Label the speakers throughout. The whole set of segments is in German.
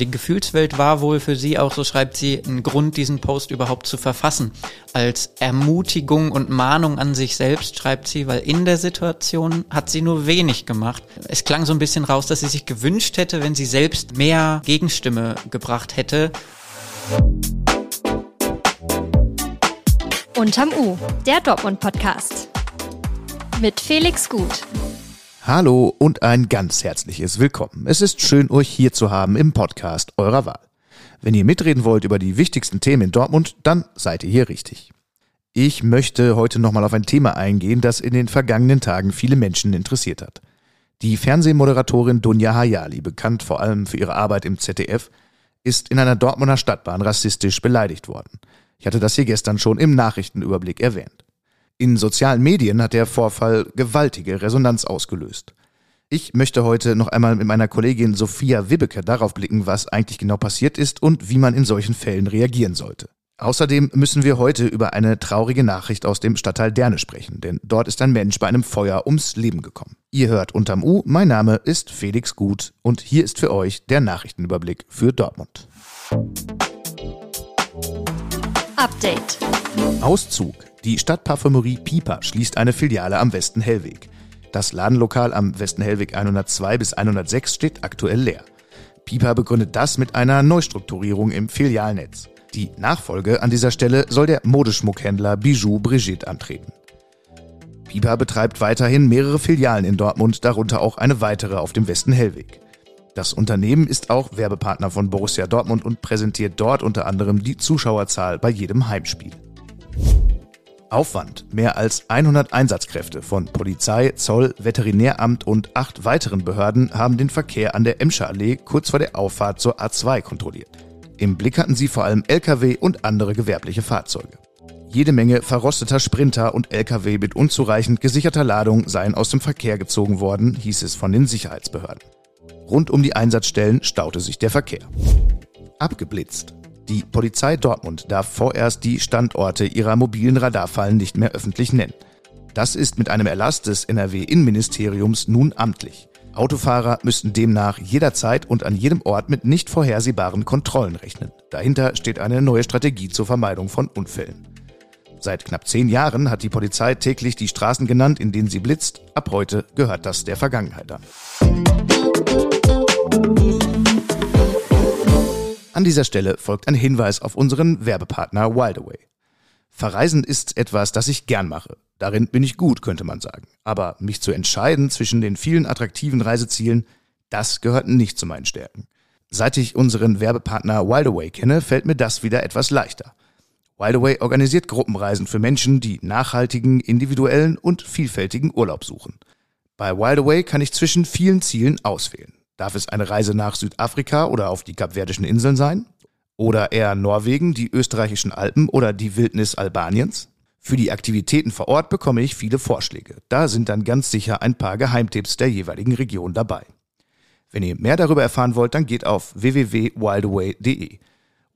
Speaker 1: Die Gefühlswelt war wohl für sie auch, so schreibt sie, ein Grund, diesen Post überhaupt zu verfassen. Als Ermutigung und Mahnung an sich selbst, schreibt sie, weil in der Situation hat sie nur wenig gemacht. Es klang so ein bisschen raus, dass sie sich gewünscht hätte, wenn sie selbst mehr Gegenstimme gebracht hätte.
Speaker 2: Unterm U, der Dortmund-Podcast. Mit Felix Gut.
Speaker 3: Hallo und ein ganz herzliches Willkommen. Es ist schön, euch hier zu haben im Podcast eurer Wahl. Wenn ihr mitreden wollt über die wichtigsten Themen in Dortmund, dann seid ihr hier richtig. Ich möchte heute nochmal auf ein Thema eingehen, das in den vergangenen Tagen viele Menschen interessiert hat. Die Fernsehmoderatorin Dunja Hayali, bekannt vor allem für ihre Arbeit im ZDF, ist in einer Dortmunder Stadtbahn rassistisch beleidigt worden. Ich hatte das hier gestern schon im Nachrichtenüberblick erwähnt. In sozialen Medien hat der Vorfall gewaltige Resonanz ausgelöst. Ich möchte heute noch einmal mit meiner Kollegin Sophia Wibbeke darauf blicken, was eigentlich genau passiert ist und wie man in solchen Fällen reagieren sollte. Außerdem müssen wir heute über eine traurige Nachricht aus dem Stadtteil Derne sprechen, denn dort ist ein Mensch bei einem Feuer ums Leben gekommen. Ihr hört unterm U, mein Name ist Felix Gut und hier ist für euch der Nachrichtenüberblick für Dortmund.
Speaker 2: Update.
Speaker 3: Auszug. Die Stadtparfümerie Piper schließt eine Filiale am Westen Hellweg. Das Ladenlokal am Westen Hellweg 102 bis 106 steht aktuell leer. Piper begründet das mit einer Neustrukturierung im Filialnetz. Die Nachfolge an dieser Stelle soll der Modeschmuckhändler Bijou Brigitte antreten. Piper betreibt weiterhin mehrere Filialen in Dortmund, darunter auch eine weitere auf dem Westen Hellweg. Das Unternehmen ist auch Werbepartner von Borussia Dortmund und präsentiert dort unter anderem die Zuschauerzahl bei jedem Heimspiel. Aufwand. Mehr als 100 Einsatzkräfte von Polizei, Zoll, Veterinäramt und acht weiteren Behörden haben den Verkehr an der Emscher Allee kurz vor der Auffahrt zur A2 kontrolliert. Im Blick hatten sie vor allem Lkw und andere gewerbliche Fahrzeuge. Jede Menge verrosteter Sprinter und Lkw mit unzureichend gesicherter Ladung seien aus dem Verkehr gezogen worden, hieß es von den Sicherheitsbehörden. Rund um die Einsatzstellen staute sich der Verkehr. Abgeblitzt. Die Polizei Dortmund darf vorerst die Standorte ihrer mobilen Radarfallen nicht mehr öffentlich nennen. Das ist mit einem Erlass des NRW-Innenministeriums nun amtlich. Autofahrer müssten demnach jederzeit und an jedem Ort mit nicht vorhersehbaren Kontrollen rechnen. Dahinter steht eine neue Strategie zur Vermeidung von Unfällen. Seit knapp zehn Jahren hat die Polizei täglich die Straßen genannt, in denen sie blitzt. Ab heute gehört das der Vergangenheit an. An dieser Stelle folgt ein Hinweis auf unseren Werbepartner Wildaway. Verreisen ist etwas, das ich gern mache. Darin bin ich gut, könnte man sagen. Aber mich zu entscheiden zwischen den vielen attraktiven Reisezielen, das gehört nicht zu meinen Stärken. Seit ich unseren Werbepartner Wildaway kenne, fällt mir das wieder etwas leichter. Wildaway organisiert Gruppenreisen für Menschen, die nachhaltigen, individuellen und vielfältigen Urlaub suchen. Bei Wildaway kann ich zwischen vielen Zielen auswählen. Darf es eine Reise nach Südafrika oder auf die Kapverdischen Inseln sein? Oder eher Norwegen, die österreichischen Alpen oder die Wildnis Albaniens? Für die Aktivitäten vor Ort bekomme ich viele Vorschläge. Da sind dann ganz sicher ein paar Geheimtipps der jeweiligen Region dabei. Wenn ihr mehr darüber erfahren wollt, dann geht auf www.wildaway.de.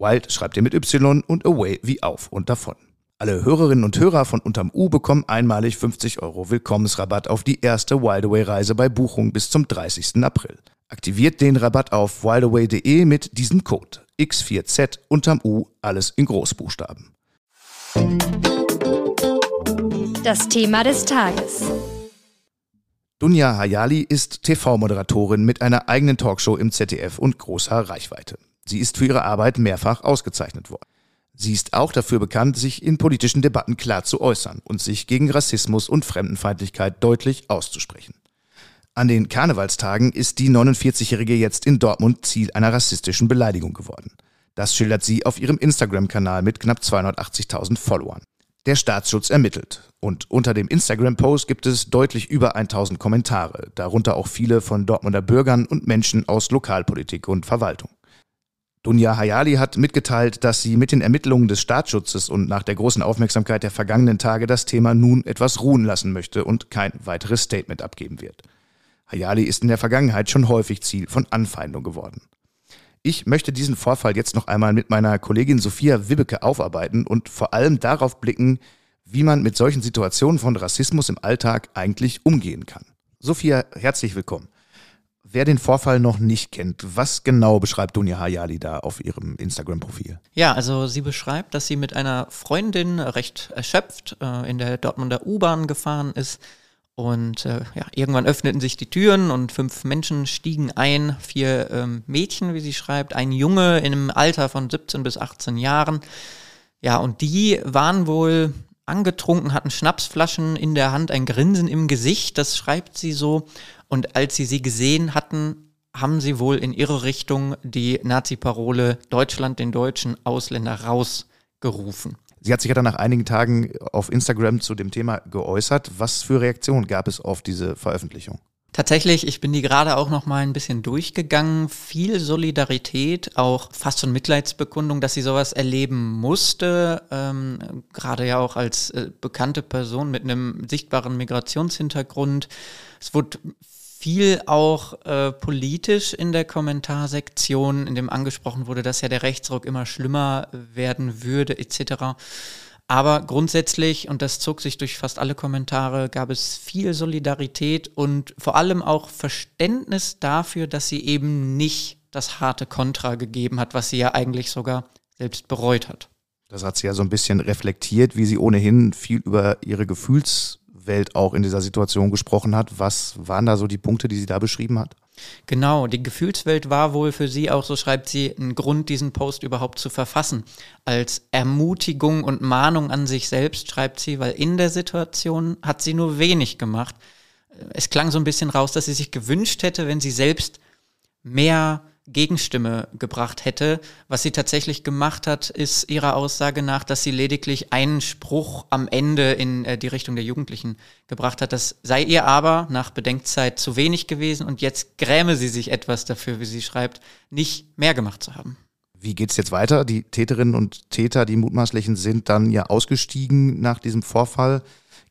Speaker 3: Wild schreibt ihr mit Y und Away wie auf und davon. Alle Hörerinnen und Hörer von Unterm U bekommen einmalig 50 Euro Willkommensrabatt auf die erste Wildaway-Reise bei Buchung bis zum 30. April. Aktiviert den Rabatt auf wildaway.de mit diesem Code X4Z unterm U, alles in Großbuchstaben.
Speaker 2: Das Thema des Tages.
Speaker 3: Dunja Hayali ist TV-Moderatorin mit einer eigenen Talkshow im ZDF und großer Reichweite. Sie ist für ihre Arbeit mehrfach ausgezeichnet worden. Sie ist auch dafür bekannt, sich in politischen Debatten klar zu äußern und sich gegen Rassismus und Fremdenfeindlichkeit deutlich auszusprechen. An den Karnevalstagen ist die 49-Jährige jetzt in Dortmund Ziel einer rassistischen Beleidigung geworden. Das schildert sie auf ihrem Instagram-Kanal mit knapp 280.000 Followern. Der Staatsschutz ermittelt. Und unter dem Instagram-Post gibt es deutlich über 1000 Kommentare, darunter auch viele von Dortmunder Bürgern und Menschen aus Lokalpolitik und Verwaltung. Dunja Hayali hat mitgeteilt, dass sie mit den Ermittlungen des Staatsschutzes und nach der großen Aufmerksamkeit der vergangenen Tage das Thema nun etwas ruhen lassen möchte und kein weiteres Statement abgeben wird. Hayali ist in der Vergangenheit schon häufig Ziel von Anfeindung geworden. Ich möchte diesen Vorfall jetzt noch einmal mit meiner Kollegin Sophia Wibbeke aufarbeiten und vor allem darauf blicken, wie man mit solchen Situationen von Rassismus im Alltag eigentlich umgehen kann. Sophia, herzlich willkommen. Wer den Vorfall noch nicht kennt, was genau beschreibt Dunja Hayali da auf ihrem Instagram-Profil?
Speaker 1: Ja, also sie beschreibt, dass sie mit einer Freundin recht erschöpft äh, in der Dortmunder U-Bahn gefahren ist. Und äh, ja, irgendwann öffneten sich die Türen und fünf Menschen stiegen ein, vier ähm, Mädchen, wie sie schreibt, ein Junge in einem Alter von 17 bis 18 Jahren. Ja, und die waren wohl angetrunken, hatten Schnapsflaschen in der Hand, ein Grinsen im Gesicht, das schreibt sie so. Und als sie sie gesehen hatten, haben sie wohl in ihre Richtung die Nazi-Parole Deutschland den deutschen Ausländer rausgerufen.
Speaker 3: Sie hat sich ja dann nach einigen Tagen auf Instagram zu dem Thema geäußert. Was für Reaktionen gab es auf diese Veröffentlichung?
Speaker 1: Tatsächlich, ich bin die gerade auch noch mal ein bisschen durchgegangen. Viel Solidarität, auch fast schon Mitleidsbekundung, dass sie sowas erleben musste. Ähm, gerade ja auch als äh, bekannte Person mit einem sichtbaren Migrationshintergrund. Es wurde viel auch äh, politisch in der Kommentarsektion, in dem angesprochen wurde, dass ja der Rechtsruck immer schlimmer werden würde, etc. Aber grundsätzlich, und das zog sich durch fast alle Kommentare, gab es viel Solidarität und vor allem auch Verständnis dafür, dass sie eben nicht das harte Kontra gegeben hat, was sie ja eigentlich sogar selbst bereut hat.
Speaker 3: Das hat sie ja so ein bisschen reflektiert, wie sie ohnehin viel über ihre Gefühls Welt auch in dieser Situation gesprochen hat. Was waren da so die Punkte, die sie da beschrieben hat?
Speaker 1: Genau, die Gefühlswelt war wohl für sie auch, so schreibt sie, ein Grund, diesen Post überhaupt zu verfassen. Als Ermutigung und Mahnung an sich selbst, schreibt sie, weil in der Situation hat sie nur wenig gemacht. Es klang so ein bisschen raus, dass sie sich gewünscht hätte, wenn sie selbst mehr Gegenstimme gebracht hätte. Was sie tatsächlich gemacht hat, ist ihrer Aussage nach, dass sie lediglich einen Spruch am Ende in äh, die Richtung der Jugendlichen gebracht hat. Das sei ihr aber nach Bedenkzeit zu wenig gewesen und jetzt gräme sie sich etwas dafür, wie sie schreibt, nicht mehr gemacht zu haben.
Speaker 3: Wie geht es jetzt weiter? Die Täterinnen und Täter, die mutmaßlichen, sind dann ja ausgestiegen nach diesem Vorfall.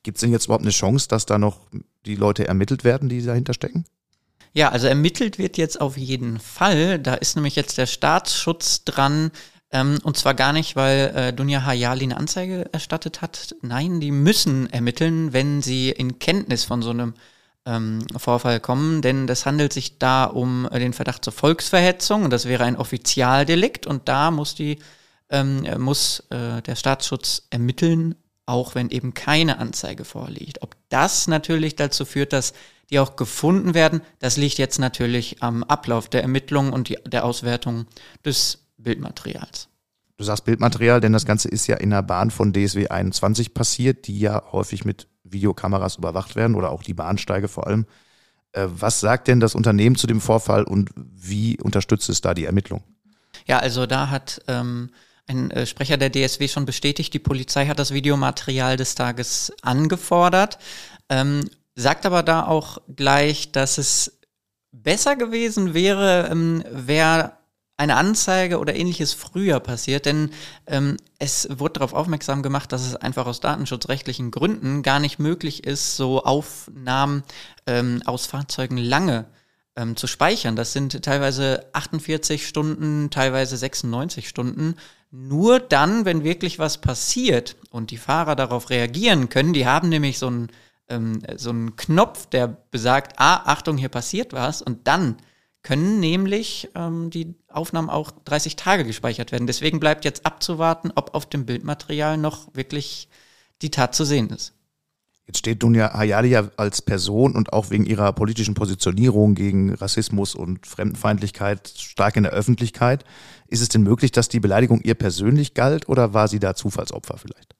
Speaker 3: Gibt es denn jetzt überhaupt eine Chance, dass da noch die Leute ermittelt werden, die dahinter stecken?
Speaker 1: Ja, also ermittelt wird jetzt auf jeden Fall. Da ist nämlich jetzt der Staatsschutz dran. Ähm, und zwar gar nicht, weil äh, Dunja Hayali eine Anzeige erstattet hat. Nein, die müssen ermitteln, wenn sie in Kenntnis von so einem ähm, Vorfall kommen, denn das handelt sich da um äh, den Verdacht zur Volksverhetzung und das wäre ein Offizialdelikt und da muss die ähm, muss äh, der Staatsschutz ermitteln, auch wenn eben keine Anzeige vorliegt. Ob das natürlich dazu führt, dass die auch gefunden werden. Das liegt jetzt natürlich am Ablauf der Ermittlungen und die, der Auswertung des Bildmaterials.
Speaker 3: Du sagst Bildmaterial, denn das Ganze ist ja in der Bahn von DSW 21 passiert, die ja häufig mit Videokameras überwacht werden oder auch die Bahnsteige vor allem. Äh, was sagt denn das Unternehmen zu dem Vorfall und wie unterstützt es da die Ermittlung?
Speaker 1: Ja, also da hat ähm, ein äh, Sprecher der DSW schon bestätigt, die Polizei hat das Videomaterial des Tages angefordert. Ähm, sagt aber da auch gleich, dass es besser gewesen wäre, ähm, wäre eine Anzeige oder ähnliches früher passiert, denn ähm, es wurde darauf aufmerksam gemacht, dass es einfach aus datenschutzrechtlichen Gründen gar nicht möglich ist, so Aufnahmen ähm, aus Fahrzeugen lange ähm, zu speichern. Das sind teilweise 48 Stunden, teilweise 96 Stunden. Nur dann, wenn wirklich was passiert und die Fahrer darauf reagieren können, die haben nämlich so ein ähm, so einen Knopf, der besagt, ah, Achtung, hier passiert was. Und dann können nämlich ähm, die Aufnahmen auch 30 Tage gespeichert werden. Deswegen bleibt jetzt abzuwarten, ob auf dem Bildmaterial noch wirklich die Tat zu sehen ist.
Speaker 3: Jetzt steht Dunja Hayali ja als Person und auch wegen ihrer politischen Positionierung gegen Rassismus und Fremdenfeindlichkeit stark in der Öffentlichkeit. Ist es denn möglich, dass die Beleidigung ihr persönlich galt oder war sie da Zufallsopfer vielleicht?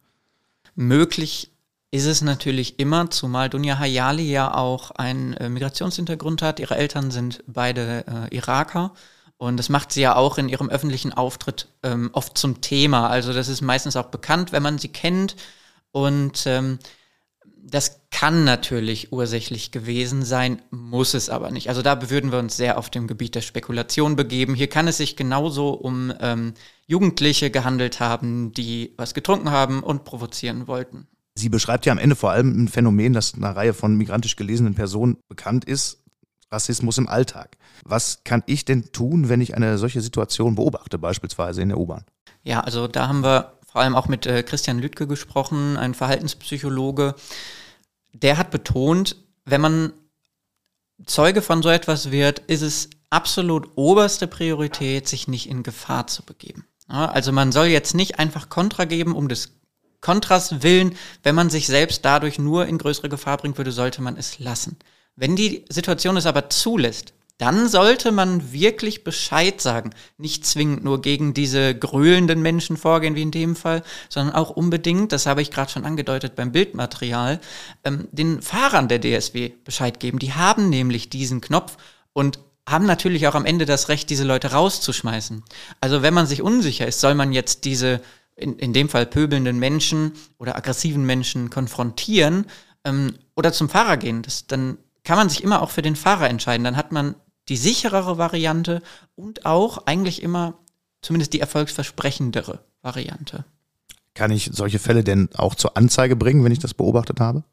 Speaker 1: Möglich ist es natürlich immer, zumal Dunja Hayali ja auch einen äh, Migrationshintergrund hat. Ihre Eltern sind beide äh, Iraker. Und das macht sie ja auch in ihrem öffentlichen Auftritt ähm, oft zum Thema. Also das ist meistens auch bekannt, wenn man sie kennt. Und ähm, das kann natürlich ursächlich gewesen sein, muss es aber nicht. Also da würden wir uns sehr auf dem Gebiet der Spekulation begeben. Hier kann es sich genauso um ähm, Jugendliche gehandelt haben, die was getrunken haben und provozieren wollten.
Speaker 3: Sie beschreibt ja am Ende vor allem ein Phänomen, das einer Reihe von migrantisch gelesenen Personen bekannt ist. Rassismus im Alltag. Was kann ich denn tun, wenn ich eine solche Situation beobachte, beispielsweise in der U-Bahn?
Speaker 1: Ja, also da haben wir vor allem auch mit äh, Christian Lüttke gesprochen, ein Verhaltenspsychologe. Der hat betont, wenn man Zeuge von so etwas wird, ist es absolut oberste Priorität, sich nicht in Gefahr zu begeben. Ja, also man soll jetzt nicht einfach Kontra geben, um des Kontras willen. Wenn man sich selbst dadurch nur in größere Gefahr bringen würde, sollte man es lassen. Wenn die Situation es aber zulässt, dann sollte man wirklich Bescheid sagen. Nicht zwingend nur gegen diese gröhlenden Menschen vorgehen, wie in dem Fall, sondern auch unbedingt, das habe ich gerade schon angedeutet beim Bildmaterial, ähm, den Fahrern der DSW Bescheid geben. Die haben nämlich diesen Knopf und haben natürlich auch am Ende das Recht, diese Leute rauszuschmeißen. Also wenn man sich unsicher ist, soll man jetzt diese, in, in dem Fall pöbelnden Menschen oder aggressiven Menschen konfrontieren ähm, oder zum Fahrer gehen. Das, dann kann man sich immer auch für den Fahrer entscheiden. Dann hat man die sicherere Variante und auch eigentlich immer zumindest die erfolgsversprechendere Variante.
Speaker 3: Kann ich solche Fälle denn auch zur Anzeige bringen, wenn ich das beobachtet habe?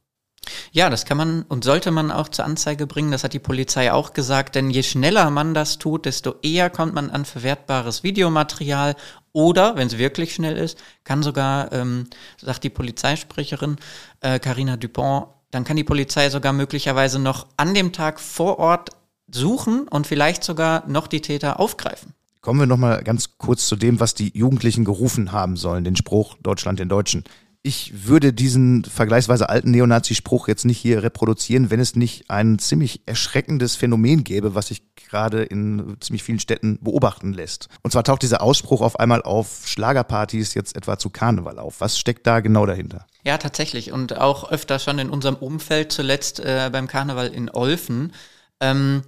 Speaker 1: Ja, das kann man und sollte man auch zur Anzeige bringen. Das hat die Polizei auch gesagt, denn je schneller man das tut, desto eher kommt man an verwertbares Videomaterial oder, wenn es wirklich schnell ist, kann sogar, ähm, sagt die Polizeisprecherin äh, Carina Dupont, dann kann die Polizei sogar möglicherweise noch an dem Tag vor Ort suchen und vielleicht sogar noch die Täter aufgreifen.
Speaker 3: Kommen wir nochmal ganz kurz zu dem, was die Jugendlichen gerufen haben sollen, den Spruch Deutschland den Deutschen. Ich würde diesen vergleichsweise alten Neonazi-Spruch jetzt nicht hier reproduzieren, wenn es nicht ein ziemlich erschreckendes Phänomen gäbe, was sich gerade in ziemlich vielen Städten beobachten lässt. Und zwar taucht dieser Ausspruch auf einmal auf Schlagerpartys jetzt etwa zu Karneval auf. Was steckt da genau dahinter?
Speaker 1: Ja, tatsächlich. Und auch öfter schon in unserem Umfeld, zuletzt äh, beim Karneval in Olfen. Ähm,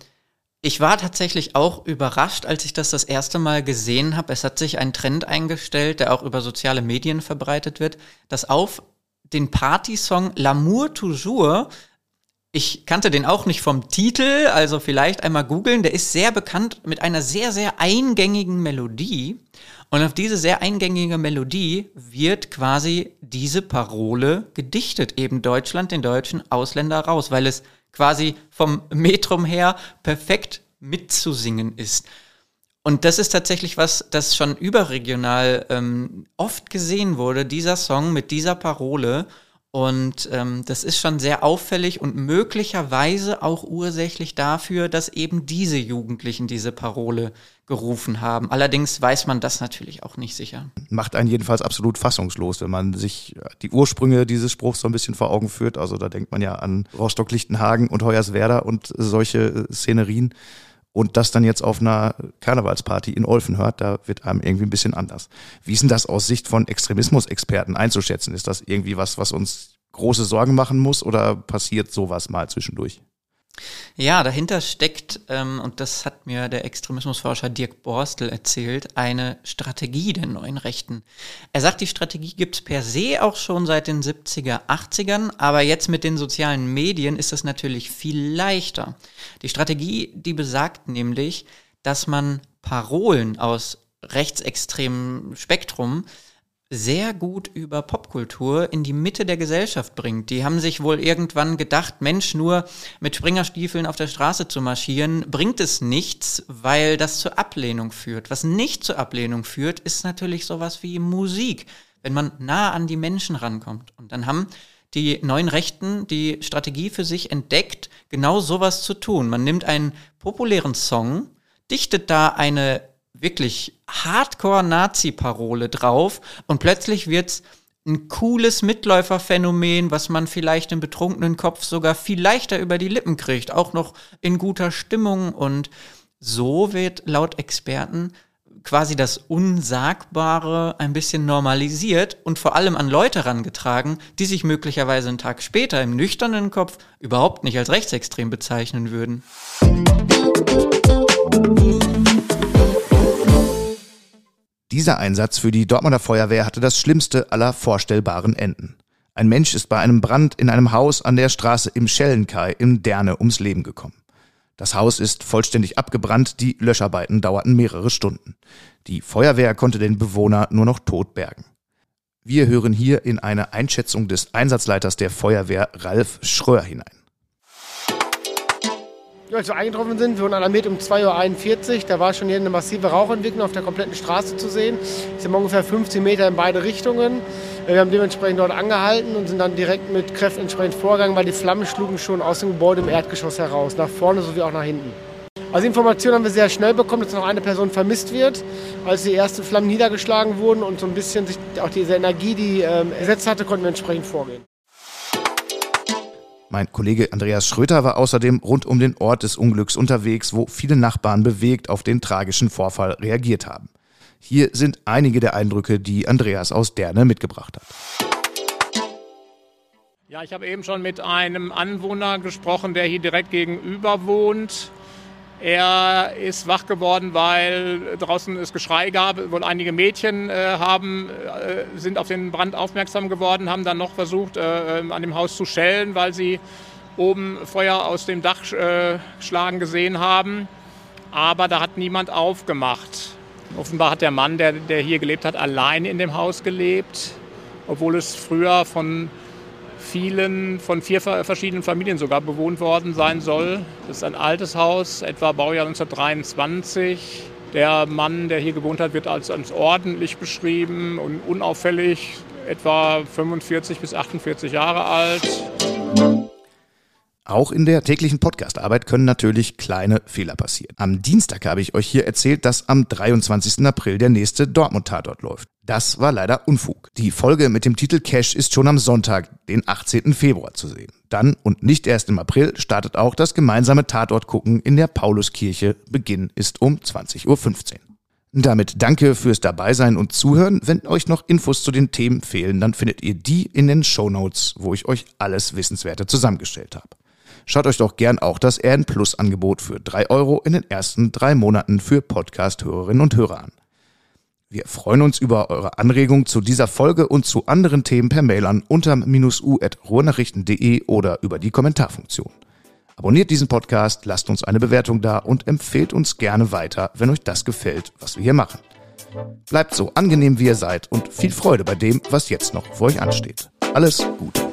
Speaker 1: ich war tatsächlich auch überrascht, als ich das das erste Mal gesehen habe. Es hat sich ein Trend eingestellt, der auch über soziale Medien verbreitet wird, dass auf den Partysong L'amour toujours ich kannte den auch nicht vom Titel, also vielleicht einmal googeln. Der ist sehr bekannt mit einer sehr, sehr eingängigen Melodie. Und auf diese sehr eingängige Melodie wird quasi diese Parole gedichtet. Eben Deutschland den deutschen Ausländer raus, weil es quasi vom Metrum her perfekt mitzusingen ist. Und das ist tatsächlich was, das schon überregional ähm, oft gesehen wurde, dieser Song mit dieser Parole. Und ähm, das ist schon sehr auffällig und möglicherweise auch ursächlich dafür, dass eben diese Jugendlichen diese Parole gerufen haben. Allerdings weiß man das natürlich auch nicht sicher.
Speaker 3: Macht einen jedenfalls absolut fassungslos, wenn man sich die Ursprünge dieses Spruchs so ein bisschen vor Augen führt. Also da denkt man ja an Rostock-Lichtenhagen und Hoyerswerda und solche äh, Szenerien. Und das dann jetzt auf einer Karnevalsparty in Olfen hört, da wird einem irgendwie ein bisschen anders. Wie ist denn das aus Sicht von Extremismusexperten einzuschätzen? Ist das irgendwie was, was uns große Sorgen machen muss oder passiert sowas mal zwischendurch?
Speaker 1: Ja, dahinter steckt, ähm, und das hat mir der Extremismusforscher Dirk Borstel erzählt, eine Strategie der neuen Rechten. Er sagt, die Strategie gibt's per se auch schon seit den 70er, 80ern, aber jetzt mit den sozialen Medien ist es natürlich viel leichter. Die Strategie, die besagt nämlich, dass man Parolen aus rechtsextremem Spektrum sehr gut über Popkultur in die Mitte der Gesellschaft bringt. Die haben sich wohl irgendwann gedacht, Mensch, nur mit Springerstiefeln auf der Straße zu marschieren, bringt es nichts, weil das zur Ablehnung führt. Was nicht zur Ablehnung führt, ist natürlich sowas wie Musik, wenn man nah an die Menschen rankommt. Und dann haben die neuen Rechten die Strategie für sich entdeckt, genau sowas zu tun. Man nimmt einen populären Song, dichtet da eine wirklich Hardcore-Nazi-Parole drauf und plötzlich wird's ein cooles Mitläuferphänomen, was man vielleicht im betrunkenen Kopf sogar viel leichter über die Lippen kriegt, auch noch in guter Stimmung und so wird laut Experten quasi das Unsagbare ein bisschen normalisiert und vor allem an Leute herangetragen, die sich möglicherweise einen Tag später im nüchternen Kopf überhaupt nicht als rechtsextrem bezeichnen würden.
Speaker 3: Dieser Einsatz für die Dortmunder Feuerwehr hatte das schlimmste aller vorstellbaren Enden. Ein Mensch ist bei einem Brand in einem Haus an der Straße im Schellenkai in Derne ums Leben gekommen. Das Haus ist vollständig abgebrannt, die Löscharbeiten dauerten mehrere Stunden. Die Feuerwehr konnte den Bewohner nur noch tot bergen. Wir hören hier in eine Einschätzung des Einsatzleiters der Feuerwehr Ralf Schröer hinein.
Speaker 4: Als wir eingetroffen sind, wir wurden alarmiert um 2.41 Uhr. Da war schon hier eine massive Rauchentwicklung auf der kompletten Straße zu sehen. Es sind ungefähr 15 Meter in beide Richtungen. Wir haben dementsprechend dort angehalten und sind dann direkt mit Kräften entsprechend vorgegangen, weil die Flammen schlugen schon aus dem Gebäude im Erdgeschoss heraus, nach vorne sowie auch nach hinten. Also Informationen haben wir sehr schnell bekommen, dass noch eine Person vermisst wird, als die ersten Flammen niedergeschlagen wurden und so ein bisschen sich auch diese Energie, die ähm, ersetzt hatte, konnten wir entsprechend vorgehen.
Speaker 3: Mein Kollege Andreas Schröter war außerdem rund um den Ort des Unglücks unterwegs, wo viele Nachbarn bewegt auf den tragischen Vorfall reagiert haben. Hier sind einige der Eindrücke, die Andreas aus Derne mitgebracht hat.
Speaker 5: Ja, ich habe eben schon mit einem Anwohner gesprochen, der hier direkt gegenüber wohnt. Er ist wach geworden, weil draußen es Geschrei gab. Wohl einige Mädchen äh, haben, äh, sind auf den Brand aufmerksam geworden, haben dann noch versucht, äh, an dem Haus zu schellen, weil sie oben Feuer aus dem Dach äh, schlagen gesehen haben. Aber da hat niemand aufgemacht. Offenbar hat der Mann, der, der hier gelebt hat, allein in dem Haus gelebt, obwohl es früher von vielen, von vier verschiedenen Familien sogar bewohnt worden sein soll. Das ist ein altes Haus, etwa Baujahr 1923. Der Mann, der hier gewohnt hat, wird als, als ordentlich beschrieben und unauffällig, etwa 45 bis 48 Jahre alt.
Speaker 3: Auch in der täglichen Podcastarbeit können natürlich kleine Fehler passieren. Am Dienstag habe ich euch hier erzählt, dass am 23. April der nächste Dortmund-Tatort läuft. Das war leider Unfug. Die Folge mit dem Titel Cash ist schon am Sonntag, den 18. Februar zu sehen. Dann und nicht erst im April startet auch das gemeinsame Tatort-Gucken in der Pauluskirche. Beginn ist um 20.15 Uhr. Damit danke fürs Dabeisein und Zuhören. Wenn euch noch Infos zu den Themen fehlen, dann findet ihr die in den Show Notes, wo ich euch alles Wissenswerte zusammengestellt habe. Schaut euch doch gern auch das RN Plus Angebot für drei Euro in den ersten drei Monaten für Podcast-Hörerinnen und Hörer an. Wir freuen uns über eure Anregung zu dieser Folge und zu anderen Themen per Mail an unter-u.ruhrnachrichten.de oder über die Kommentarfunktion. Abonniert diesen Podcast, lasst uns eine Bewertung da und empfehlt uns gerne weiter, wenn euch das gefällt, was wir hier machen. Bleibt so angenehm, wie ihr seid und viel Freude bei dem, was jetzt noch vor euch ansteht. Alles Gute.